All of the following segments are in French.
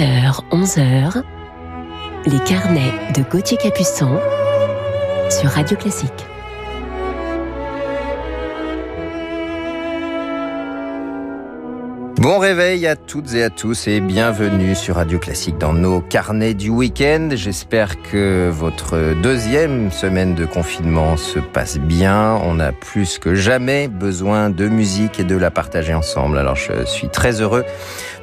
10h, 11h, les carnets de Gauthier Capuçon sur Radio Classique. Bon réveil à toutes et à tous et bienvenue sur Radio Classique dans nos carnets du week-end. J'espère que votre deuxième semaine de confinement se passe bien. On a plus que jamais besoin de musique et de la partager ensemble. Alors je suis très heureux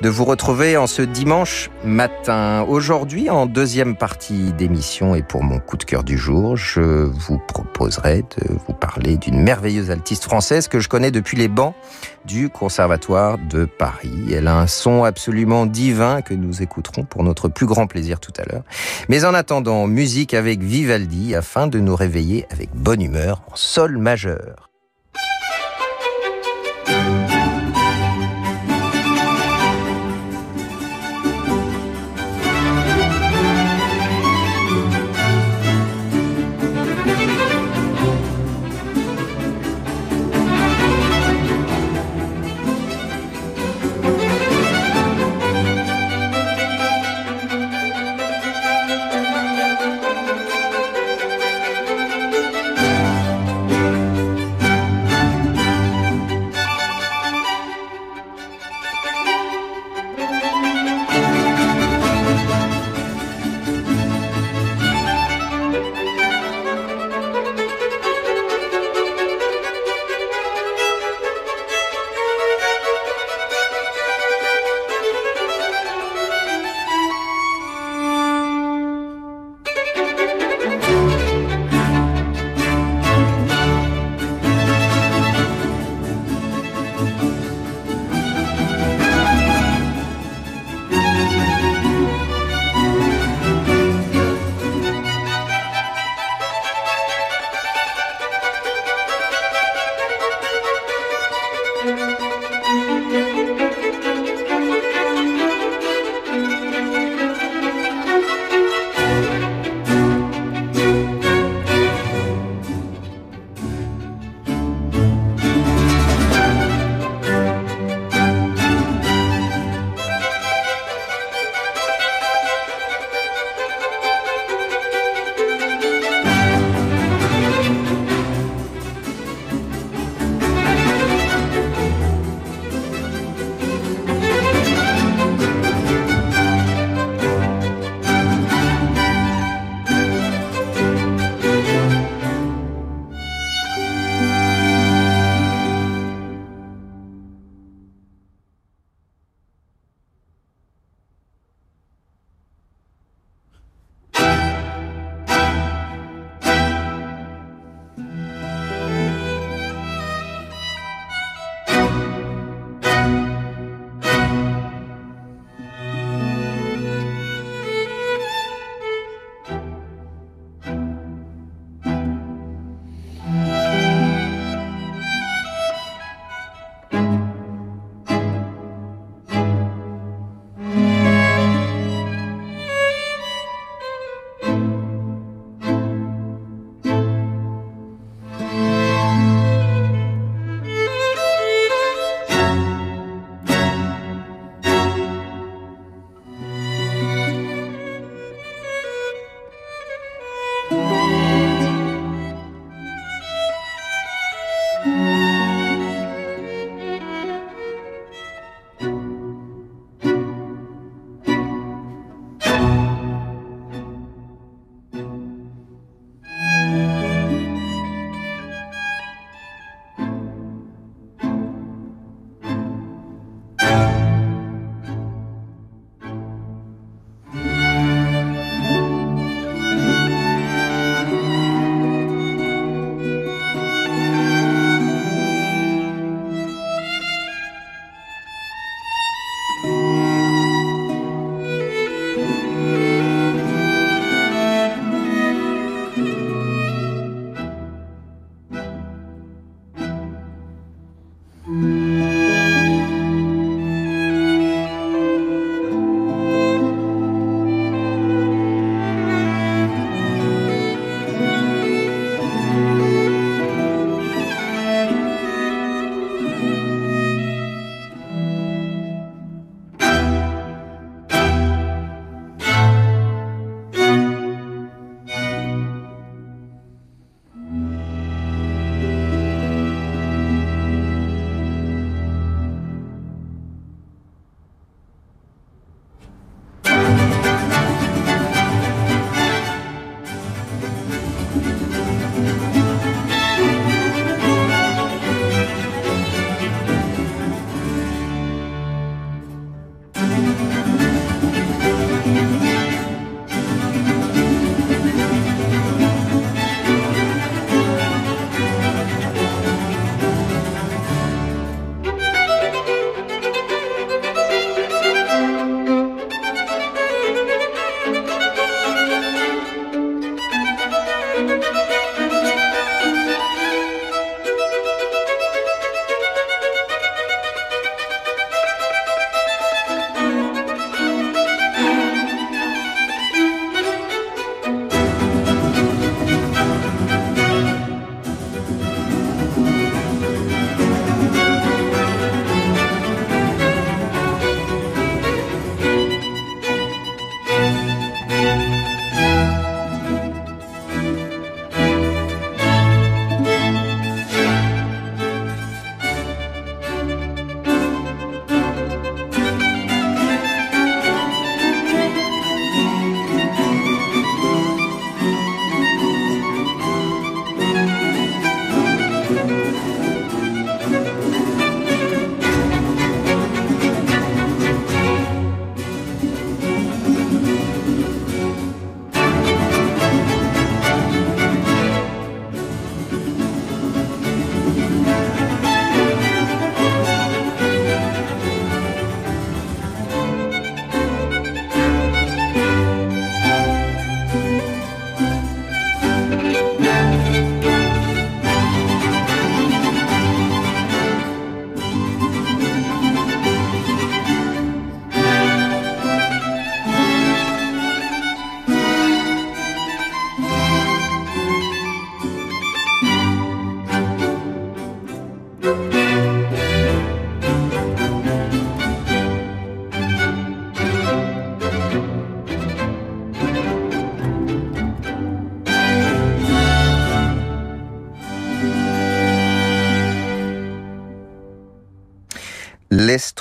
de vous retrouver en ce dimanche matin. Aujourd'hui, en deuxième partie d'émission et pour mon coup de cœur du jour, je vous proposerai de vous parler d'une merveilleuse altiste française que je connais depuis les bancs du Conservatoire de Paris. Elle a un son absolument divin que nous écouterons pour notre plus grand plaisir tout à l'heure. Mais en attendant, musique avec Vivaldi afin de nous réveiller avec bonne humeur en sol majeur.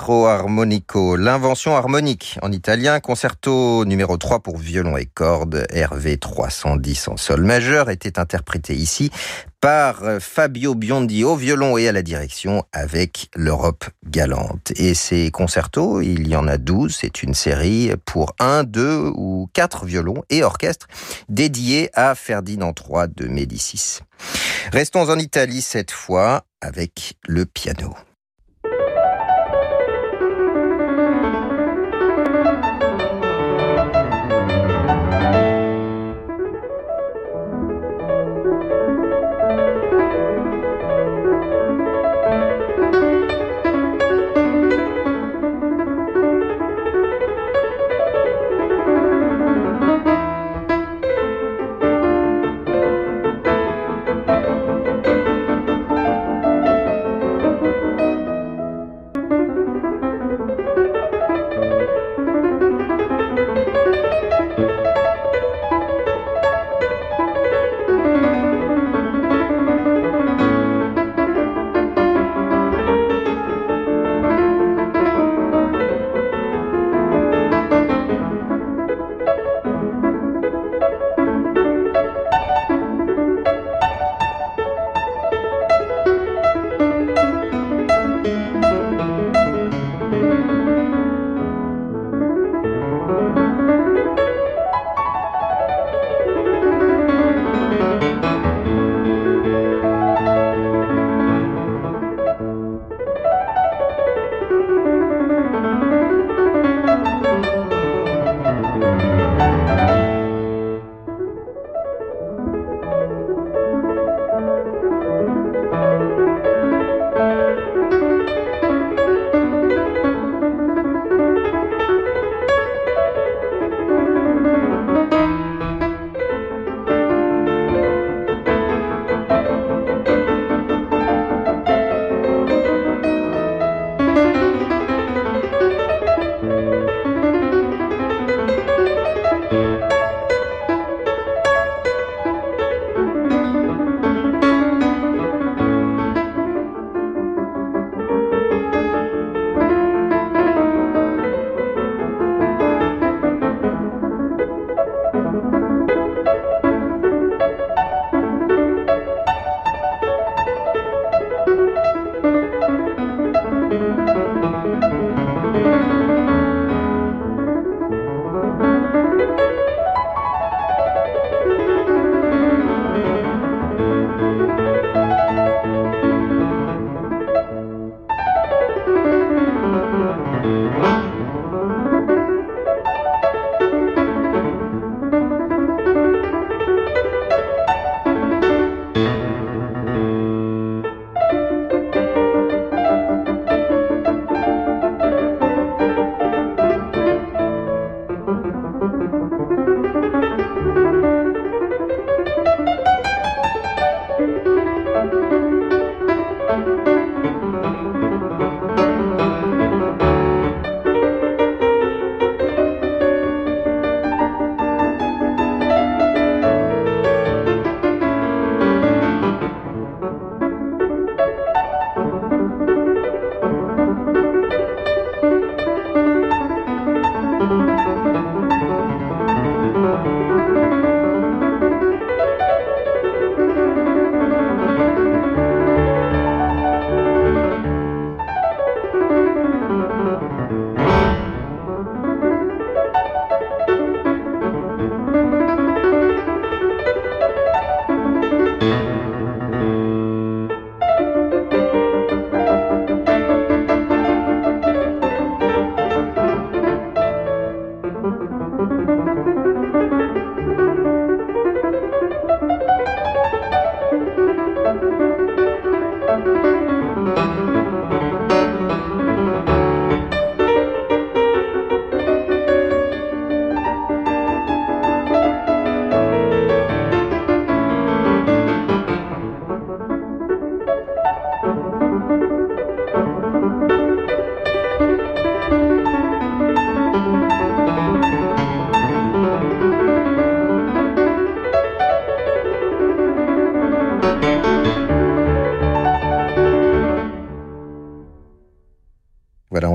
Maestro Armonico, l'invention harmonique en italien, concerto numéro 3 pour violon et cordes, RV 310 en sol majeur, était interprété ici par Fabio Biondi au violon et à la direction avec l'Europe galante. Et ces concertos, il y en a 12, c'est une série pour un, deux ou quatre violons et orchestre dédiés à Ferdinand III de Médicis. Restons en Italie cette fois avec le piano.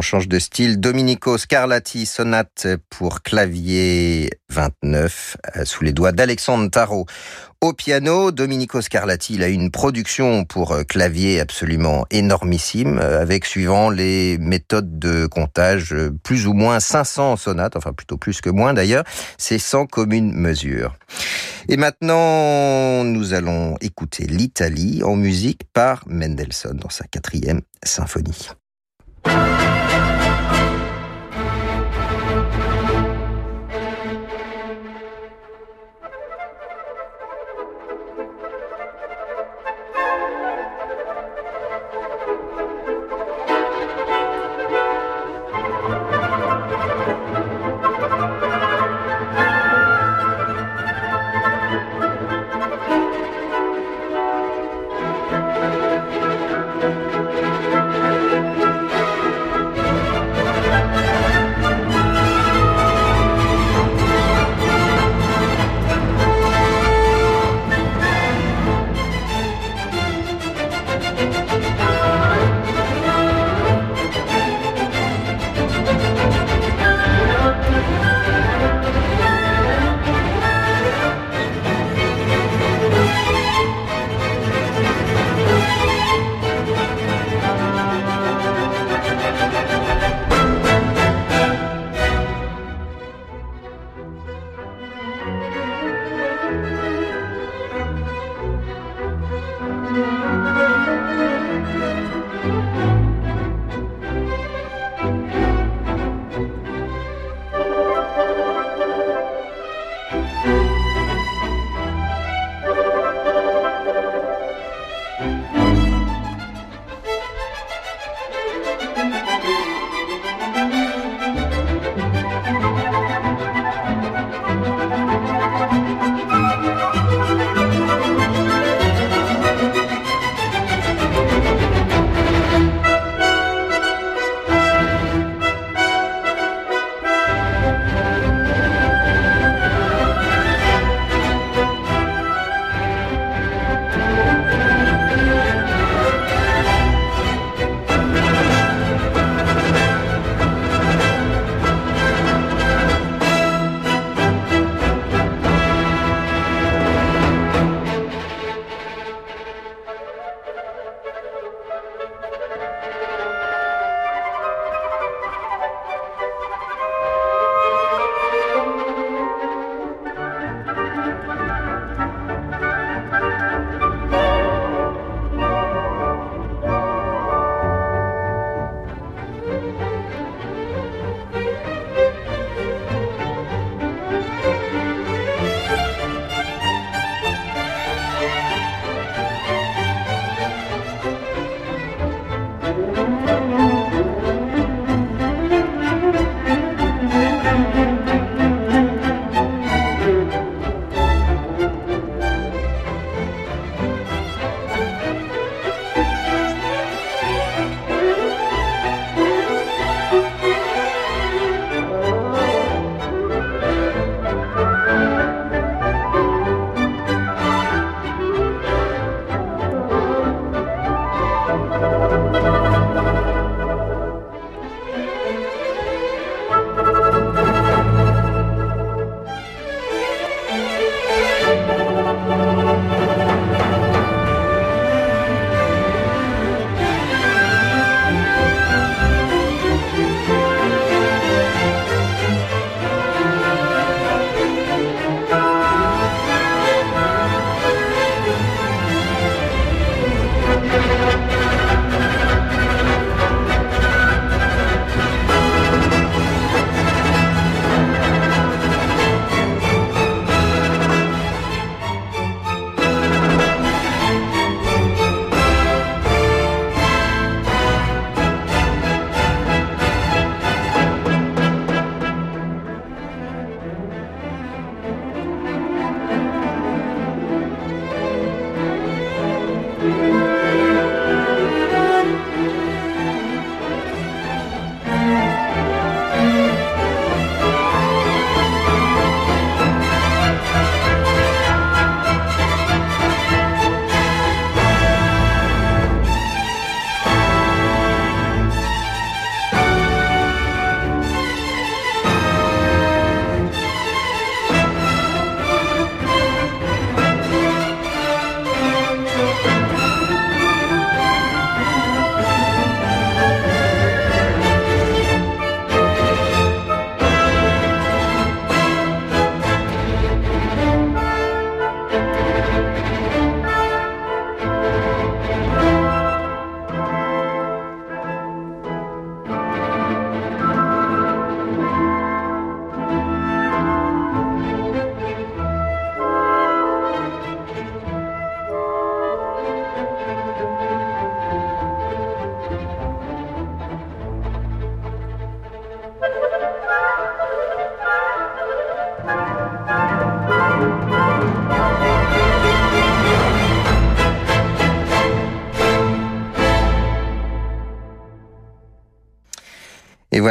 Change de style. Domenico Scarlatti, sonate pour clavier 29, euh, sous les doigts d'Alexandre Tarot. Au piano, Domenico Scarlatti il a une production pour euh, clavier absolument énormissime, euh, avec suivant les méthodes de comptage, plus ou moins 500 sonates, enfin plutôt plus que moins d'ailleurs, c'est sans commune mesure. Et maintenant, nous allons écouter l'Italie en musique par Mendelssohn dans sa quatrième symphonie.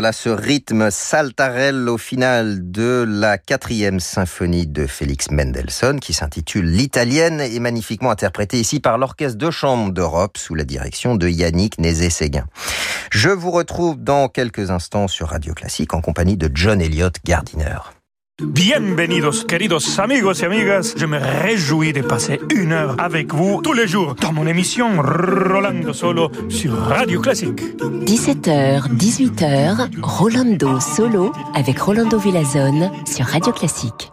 Voilà ce rythme saltarel au final de la quatrième symphonie de Félix Mendelssohn qui s'intitule L'Italienne et magnifiquement interprétée ici par l'Orchestre de Chambre d'Europe sous la direction de Yannick Nézé-Séguin. Je vous retrouve dans quelques instants sur Radio Classique en compagnie de John Elliott Gardiner. Bienvenidos, queridos amigos y amigas. Je me réjouis de passer une heure avec vous tous les jours dans mon émission Rolando Solo sur Radio Classique. 17h, 18h, Rolando Solo avec Rolando Villazone sur Radio Classique.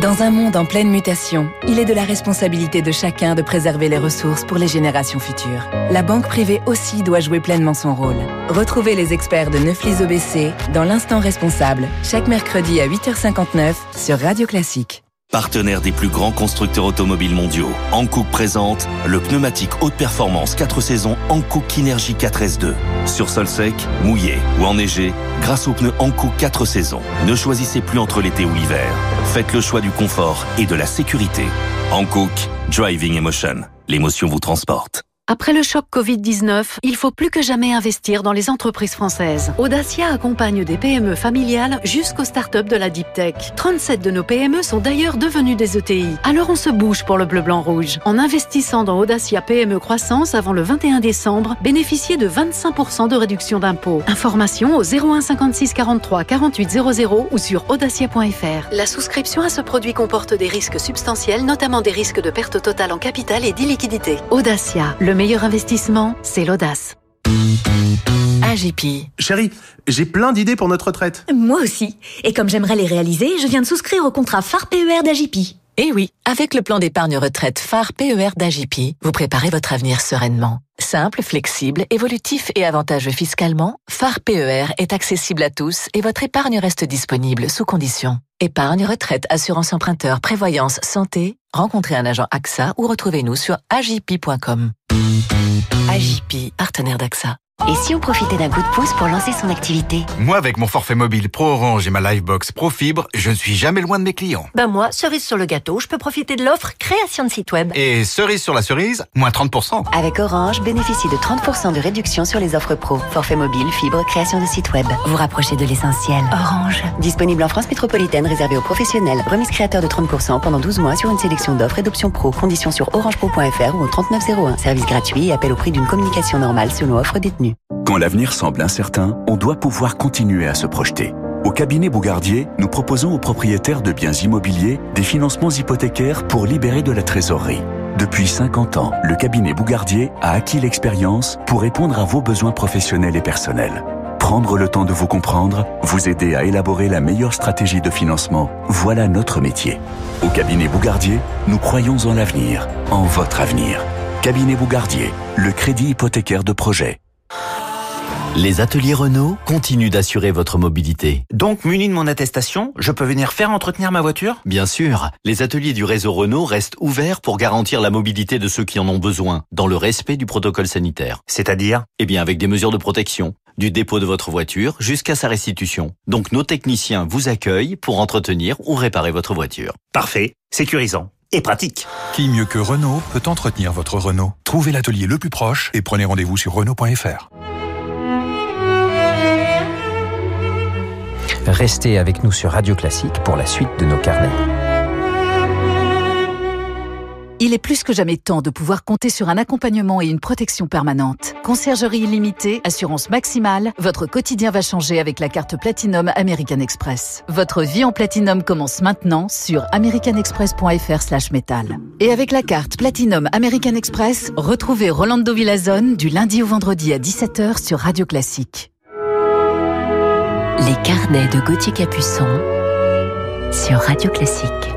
Dans un monde en pleine mutation, il est de la responsabilité de chacun de préserver les ressources pour les générations futures. La banque privée aussi doit jouer pleinement son rôle. Retrouvez les experts de Neuflis OBC dans l'instant responsable, chaque mercredi à 8h59 sur Radio Classique. Partenaire des plus grands constructeurs automobiles mondiaux, Hankook présente le pneumatique haute performance 4 saisons Hankook Kinergy 4S2. Sur sol sec, mouillé ou enneigé, grâce aux pneus Hankook 4 saisons, ne choisissez plus entre l'été ou l'hiver. Faites le choix du confort et de la sécurité. Hankook Driving Emotion. L'émotion vous transporte. Après le choc Covid-19, il faut plus que jamais investir dans les entreprises françaises. Audacia accompagne des PME familiales jusqu'aux startups de la deep tech. 37 de nos PME sont d'ailleurs devenues des ETI. Alors on se bouge pour le bleu blanc rouge. En investissant dans Audacia PME Croissance avant le 21 décembre, bénéficiez de 25% de réduction d'impôts. Information au 01 56 43 48 00 ou sur audacia.fr. La souscription à ce produit comporte des risques substantiels, notamment des risques de perte totale en capital et d'illiquidité. Audacia, le meilleur investissement, c'est l'audace. AGP. Chérie, j'ai plein d'idées pour notre retraite. Moi aussi. Et comme j'aimerais les réaliser, je viens de souscrire au contrat phare PER d'AGP. Eh oui, avec le plan d'épargne retraite phare PER d'AGP, vous préparez votre avenir sereinement. Simple, flexible, évolutif et avantageux fiscalement, phare PER est accessible à tous et votre épargne reste disponible sous conditions. Épargne, retraite, assurance emprunteur, prévoyance, santé, rencontrez un agent AXA ou retrouvez-nous sur agip.com. AGP, partenaire d'AXA. Et si on profitait d'un coup de pouce pour lancer son activité Moi, avec mon forfait mobile Pro Orange et ma Livebox Pro Fibre, je ne suis jamais loin de mes clients. Ben moi, cerise sur le gâteau, je peux profiter de l'offre création de site web. Et cerise sur la cerise, moins 30%. Avec Orange, bénéficie de 30% de réduction sur les offres pro. Forfait mobile, fibre, création de site web. Vous rapprochez de l'essentiel. Orange. Disponible en France métropolitaine, réservé aux professionnels. Remise créateur de 30% pendant 12 mois sur une sélection d'offres et d'options pro. Conditions sur orangepro.fr ou au 3901. Service gratuit et appel au prix d'une communication normale selon offre détenue. Quand l'avenir semble incertain, on doit pouvoir continuer à se projeter. Au cabinet Bougardier, nous proposons aux propriétaires de biens immobiliers des financements hypothécaires pour libérer de la trésorerie. Depuis 50 ans, le cabinet Bougardier a acquis l'expérience pour répondre à vos besoins professionnels et personnels. Prendre le temps de vous comprendre, vous aider à élaborer la meilleure stratégie de financement, voilà notre métier. Au cabinet Bougardier, nous croyons en l'avenir, en votre avenir. Cabinet Bougardier, le crédit hypothécaire de projet. Les ateliers Renault continuent d'assurer votre mobilité. Donc, muni de mon attestation, je peux venir faire entretenir ma voiture? Bien sûr, les ateliers du réseau Renault restent ouverts pour garantir la mobilité de ceux qui en ont besoin, dans le respect du protocole sanitaire. C'est-à-dire? Eh bien, avec des mesures de protection, du dépôt de votre voiture jusqu'à sa restitution. Donc, nos techniciens vous accueillent pour entretenir ou réparer votre voiture. Parfait, sécurisant et pratique. Qui mieux que Renault peut entretenir votre Renault? Trouvez l'atelier le plus proche et prenez rendez-vous sur Renault.fr. Restez avec nous sur Radio Classique pour la suite de nos carnets. Il est plus que jamais temps de pouvoir compter sur un accompagnement et une protection permanente. Conciergerie illimitée, assurance maximale, votre quotidien va changer avec la carte Platinum American Express. Votre vie en Platinum commence maintenant sur americanexpress.fr/metal. Et avec la carte Platinum American Express, retrouvez Rolando Villazone du lundi au vendredi à 17h sur Radio Classique. Les carnets de Gauthier Capuçon sur Radio Classique.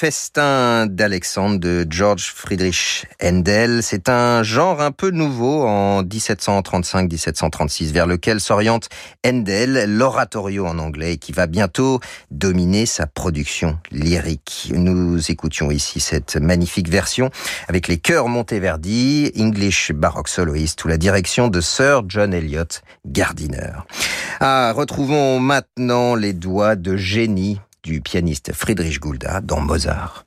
Festin d'Alexandre de George Friedrich Handel. C'est un genre un peu nouveau en 1735-1736 vers lequel s'oriente Handel, l'oratorio en anglais, qui va bientôt dominer sa production lyrique. Nous écoutions ici cette magnifique version avec les chœurs Monteverdi, English Baroque Soloist, sous la direction de Sir John Eliot Gardiner. Ah, retrouvons maintenant les doigts de génie du pianiste Friedrich Gulda dans Mozart.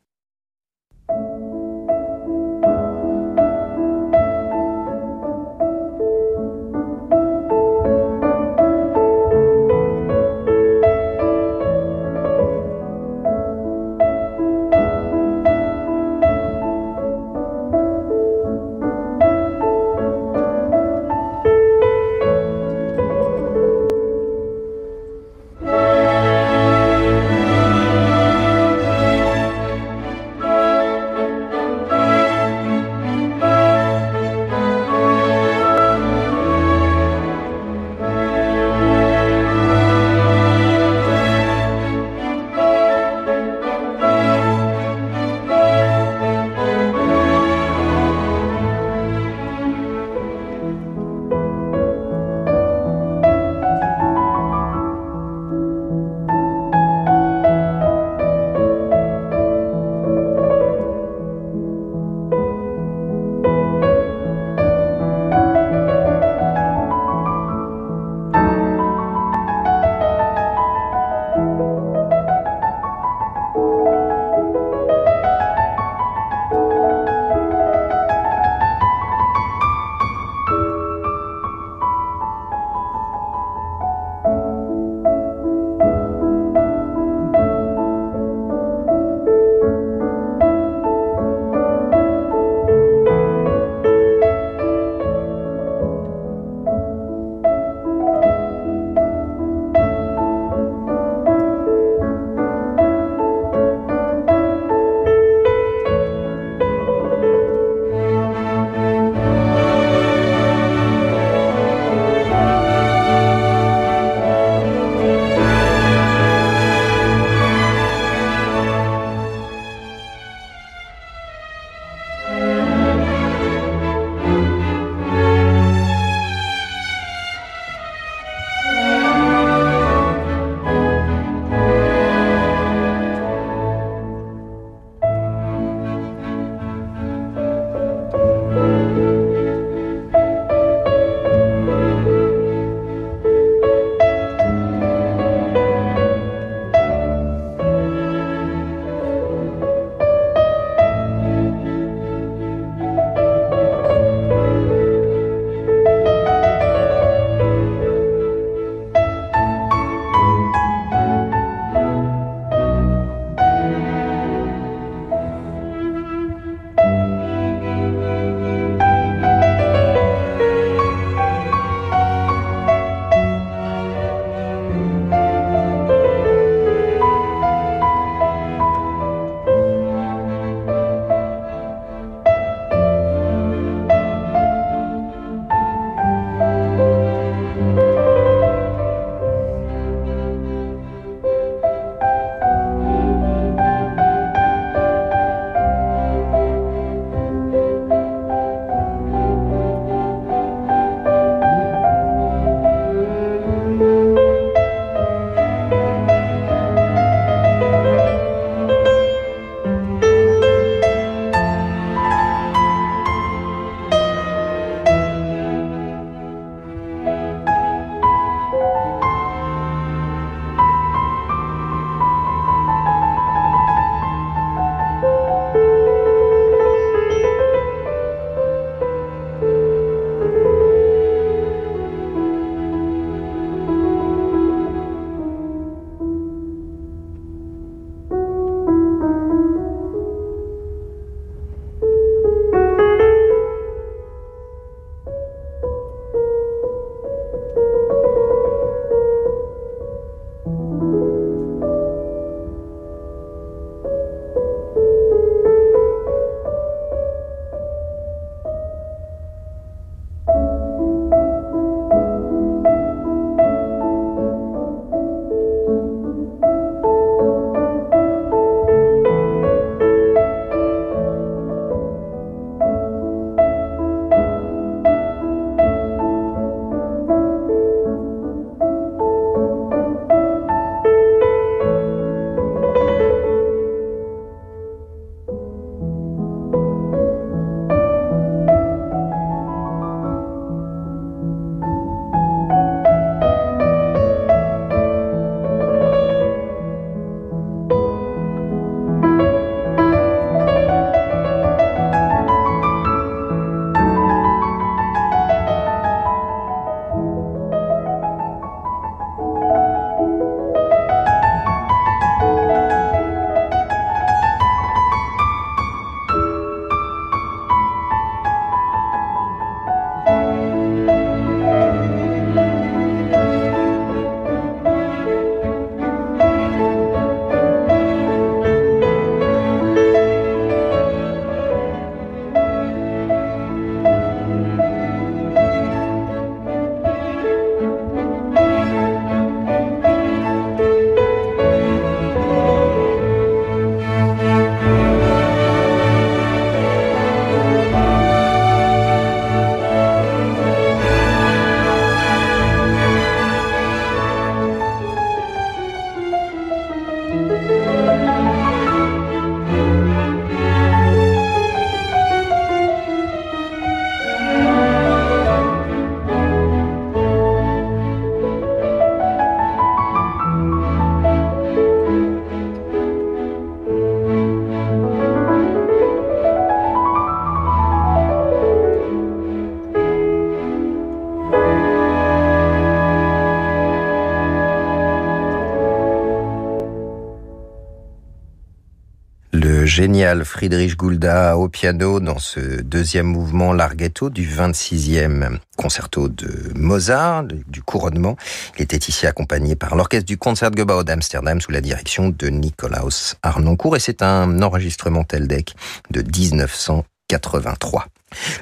Friedrich Gulda au piano dans ce deuxième mouvement larghetto du 26e concerto de Mozart, du couronnement. Il était ici accompagné par l'orchestre du Concertgebouw d'Amsterdam sous la direction de Nicolaus Arnoncourt et c'est un enregistrement Teldec de 1983.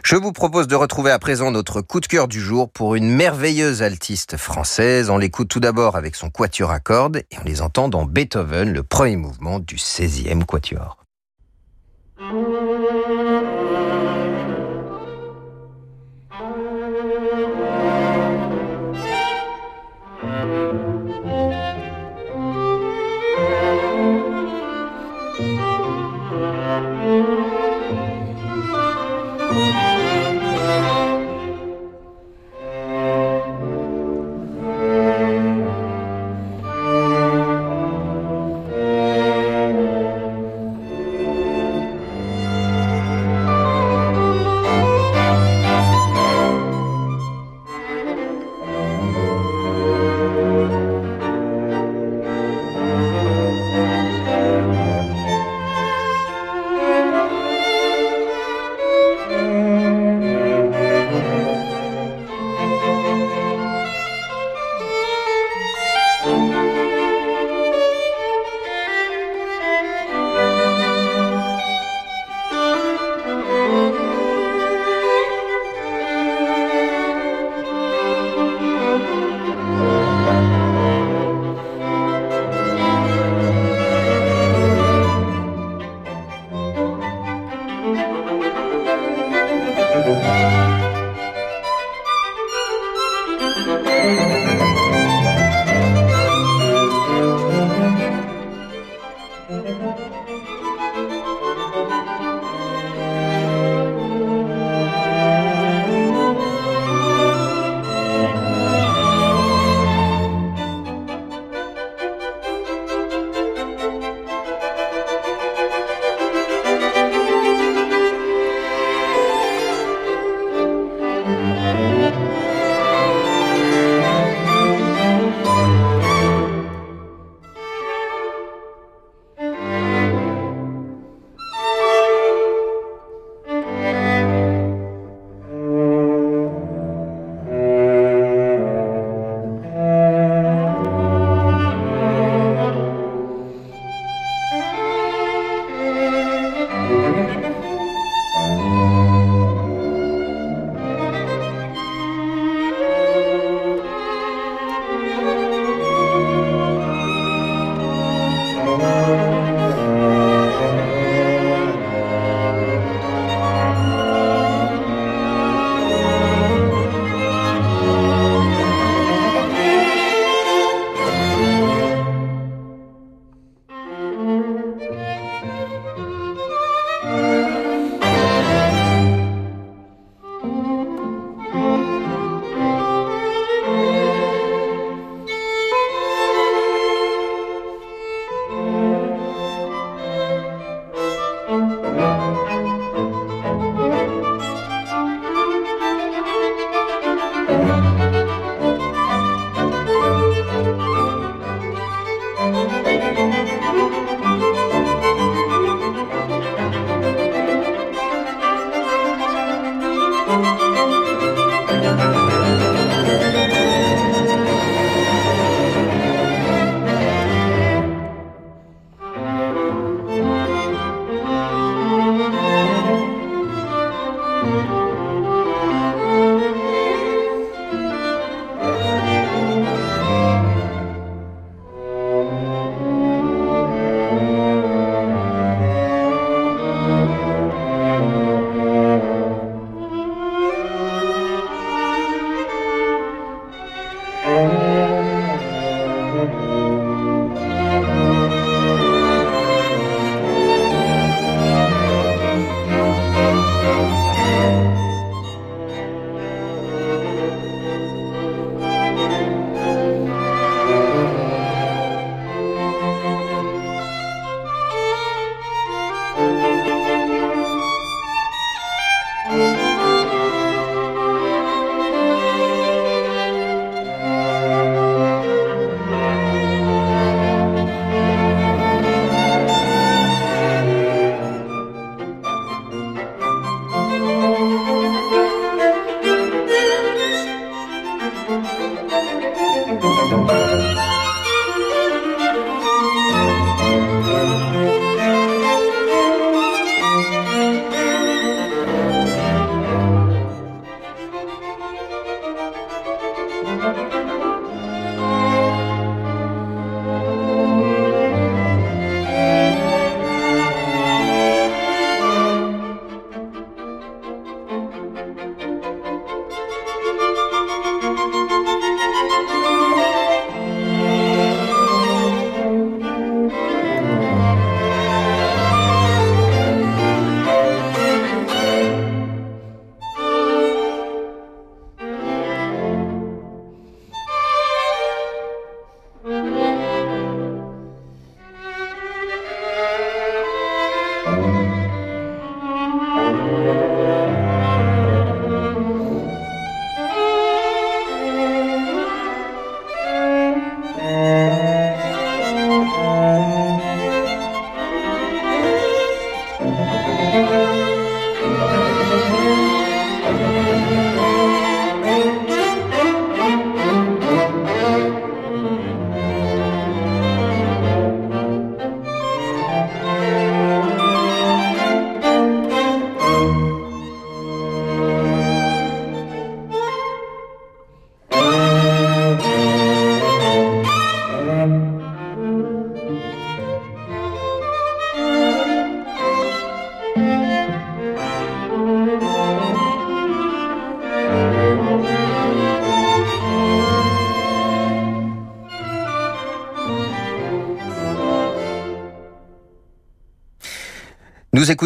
Je vous propose de retrouver à présent notre coup de cœur du jour pour une merveilleuse altiste française. On l'écoute tout d'abord avec son quatuor à cordes et on les entend dans Beethoven, le premier mouvement du 16e quatuor. Nous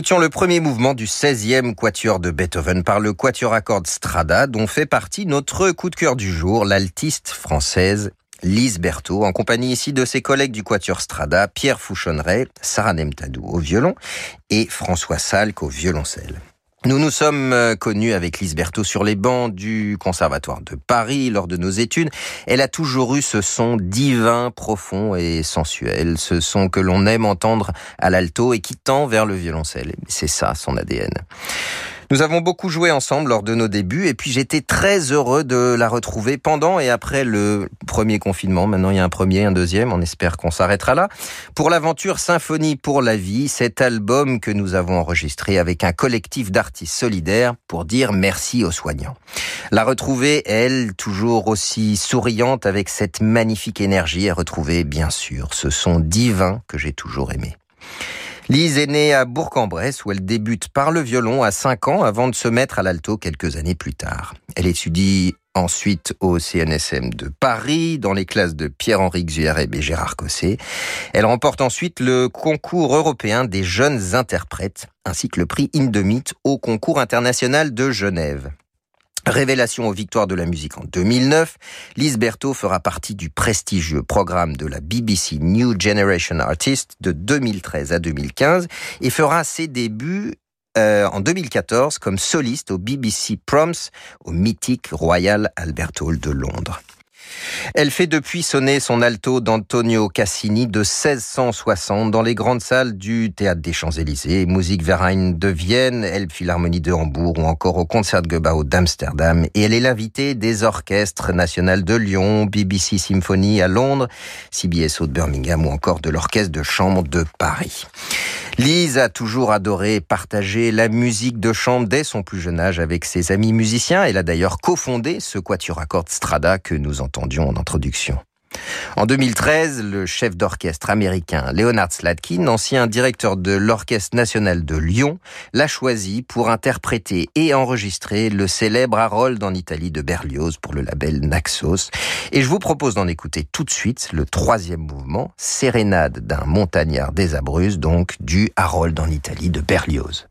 écoutions le premier mouvement du 16e quatuor de Beethoven par le quatuor à cordes Strada, dont fait partie notre coup de cœur du jour, l'altiste française Lise Berthaud, en compagnie ici de ses collègues du Quatuor Strada, Pierre Fouchonneret, Sarah Nemtadou au violon et François Salk au violoncelle. Nous nous sommes euh, connus avec Lise Berthaud sur les bancs du Conservatoire de Paris lors de nos études. Elle a toujours eu ce son divin, profond et sensuel, ce son que l'on aime entendre à l'alto et qui tend vers le violoncelle. C'est ça son ADN. Nous avons beaucoup joué ensemble lors de nos débuts et puis j'étais très heureux de la retrouver pendant et après le premier confinement. Maintenant, il y a un premier, un deuxième. On espère qu'on s'arrêtera là. Pour l'aventure Symphonie pour la vie, cet album que nous avons enregistré avec un collectif d'artistes solidaires pour dire merci aux soignants. La retrouver, elle, toujours aussi souriante avec cette magnifique énergie, à retrouver, bien sûr, ce son divin que j'ai toujours aimé. Lise est née à Bourg-en-Bresse où elle débute par le violon à 5 ans avant de se mettre à l'alto quelques années plus tard. Elle étudie ensuite au CNSM de Paris, dans les classes de Pierre-Henri Xuereb et Gérard Cosset. Elle remporte ensuite le concours européen des jeunes interprètes, ainsi que le prix Indemit au concours international de Genève. Révélation aux victoires de la musique en 2009, Lise Berthaud fera partie du prestigieux programme de la BBC New Generation Artist de 2013 à 2015 et fera ses débuts euh, en 2014 comme soliste au BBC Proms au mythique Royal Albert Hall de Londres. Elle fait depuis sonner son alto d'Antonio Cassini de 1660 dans les grandes salles du Théâtre des Champs-Élysées, Musikverein de Vienne, Elbphilharmonie de Hambourg ou encore au Concertgebouw d'Amsterdam. Et elle est l'invitée des orchestres nationaux de Lyon, BBC Symphony à Londres, CBSO de Birmingham ou encore de l'Orchestre de Chambre de Paris. Lise a toujours adoré partager la musique de chambre dès son plus jeune âge avec ses amis musiciens. Elle a d'ailleurs cofondé ce quatuor à cordes Strada que nous entendions en introduction. En 2013, le chef d'orchestre américain Leonard Slatkin, ancien directeur de l'Orchestre national de Lyon, l'a choisi pour interpréter et enregistrer le célèbre Harold en Italie de Berlioz pour le label Naxos. Et je vous propose d'en écouter tout de suite le troisième mouvement, Sérénade d'un montagnard des Abruzzes, donc du Harold en Italie de Berlioz.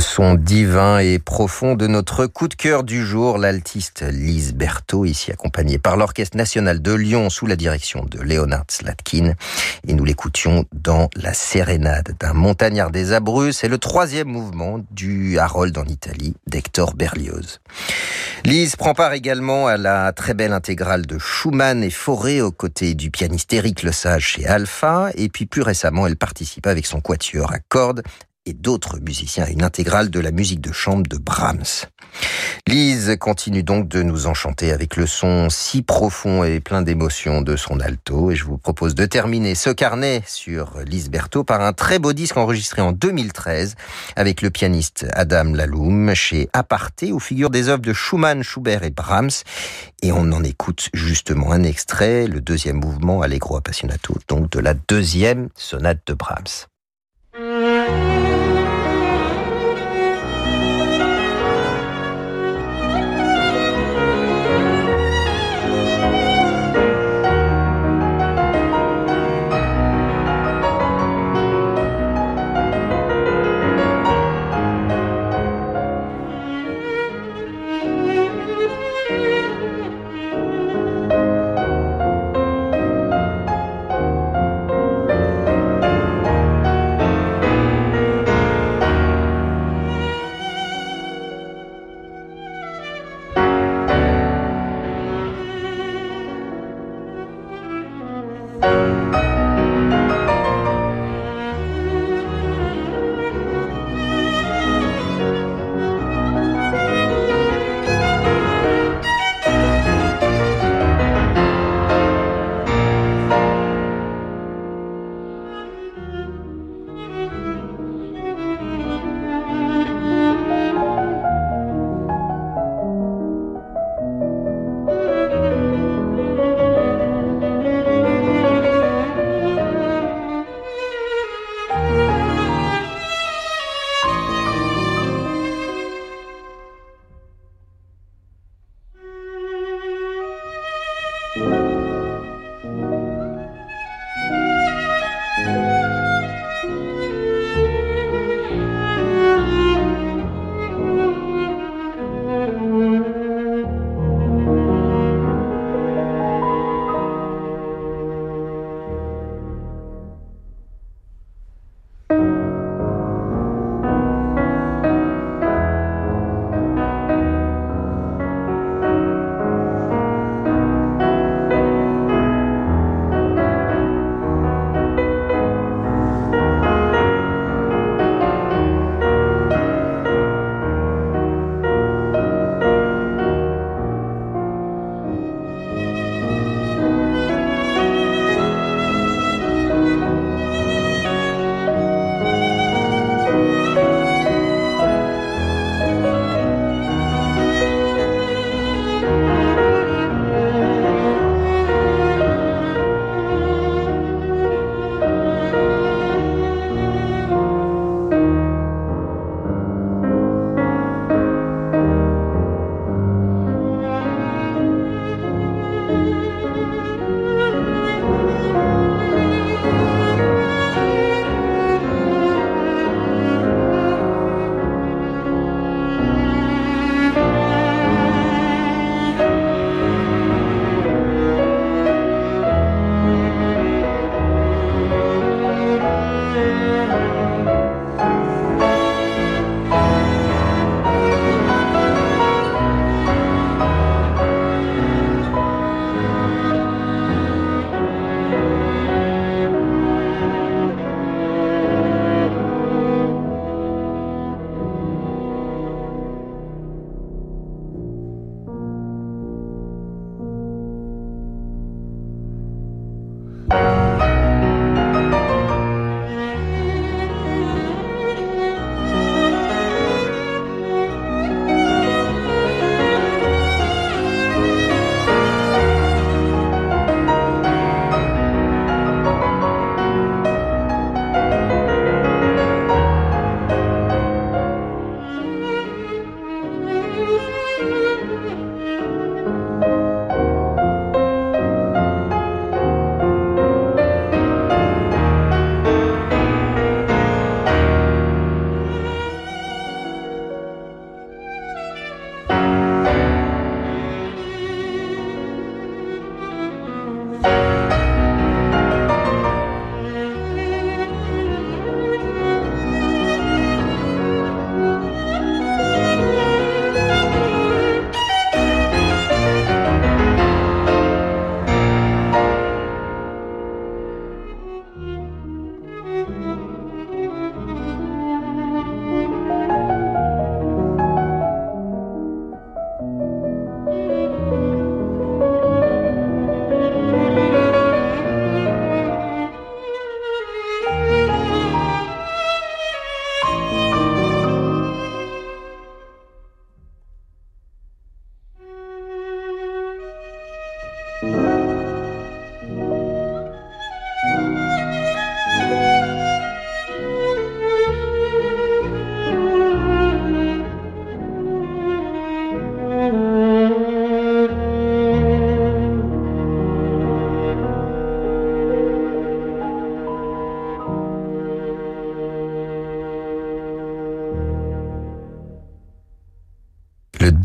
Son divin et profond de notre coup de cœur du jour, l'altiste Lise Berthaud, ici accompagnée par l'Orchestre National de Lyon sous la direction de Leonard Slatkin. Et nous l'écoutions dans La Sérénade d'un montagnard des Abruzzes. C'est le troisième mouvement du Harold en Italie d'Hector Berlioz. Lise prend part également à la très belle intégrale de Schumann et Fauré aux côtés du pianiste Éric Lesage chez Alpha. Et puis plus récemment, elle participe avec son quatuor à cordes et d'autres musiciens à une intégrale de la musique de chambre de Brahms. Lise continue donc de nous enchanter avec le son si profond et plein d'émotions de son alto et je vous propose de terminer ce carnet sur Lise Berthaud par un très beau disque enregistré en 2013 avec le pianiste Adam Laloum chez Aparté où figurent des œuvres de Schumann, Schubert et Brahms et on en écoute justement un extrait, le deuxième mouvement Allegro Appassionato, donc de la deuxième sonate de Brahms. Thank you.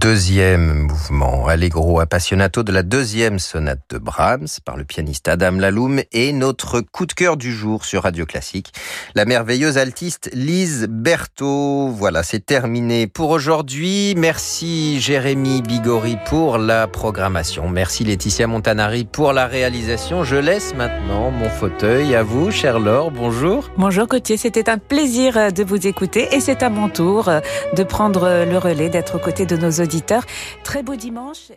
Deuxième mouvement, Allegro appassionato de la deuxième sonate de Brahms par le pianiste Adam Laloum et notre coup de cœur du jour sur Radio Classique, la merveilleuse altiste Lise Berthaud. Voilà, c'est terminé pour aujourd'hui. Merci Jérémy Bigori pour la programmation. Merci Laetitia Montanari pour la réalisation. Je laisse maintenant mon fauteuil à vous, cher Laure. Bonjour. Bonjour Gauthier, c'était un plaisir de vous écouter et c'est à mon tour de prendre le relais, d'être aux côtés de nos Très beau dimanche.